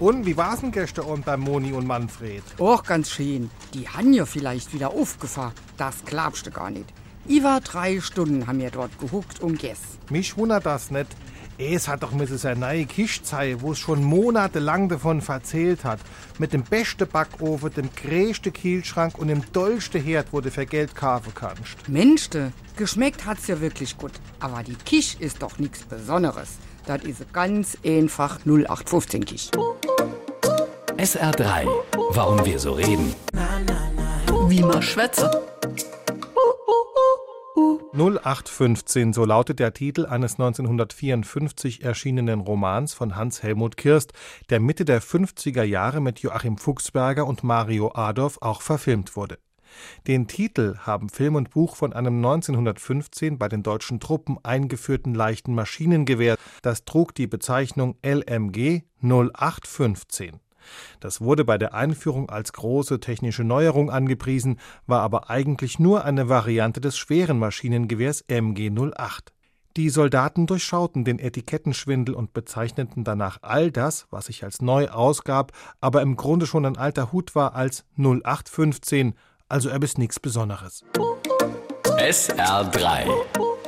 Und wie war's denn gestern Abend bei Moni und Manfred? Och, ganz schön. Die han ja vielleicht wieder aufgefahren. Das glaubst du gar nicht. Über drei Stunden haben wir dort gehuckt und gegessen. Mich wundert das nicht. Es hat doch mit seiner neue Kischzei, wo es schon monatelang davon verzählt hat. Mit dem besten Backofen, dem größten Kielschrank und dem dollsten Herd, wo du für Geld kaufen kannst. Menschste, geschmeckt hat's ja wirklich gut. Aber die Kisch ist doch nichts Besonderes. Das ist ganz einfach 0815 Kisch. SR3. Warum wir so reden. Wie man schwätzt. 0815, so lautet der Titel eines 1954 erschienenen Romans von Hans Helmut Kirst, der Mitte der 50er Jahre mit Joachim Fuchsberger und Mario Adorf auch verfilmt wurde. Den Titel haben Film und Buch von einem 1915 bei den deutschen Truppen eingeführten leichten Maschinengewehr. Das trug die Bezeichnung LMG 0815. Das wurde bei der Einführung als große technische Neuerung angepriesen, war aber eigentlich nur eine Variante des schweren Maschinengewehrs MG 08. Die Soldaten durchschauten den Etikettenschwindel und bezeichneten danach all das, was sich als neu ausgab, aber im Grunde schon ein alter Hut war, als 0815, also er bis nichts Besonderes. SR3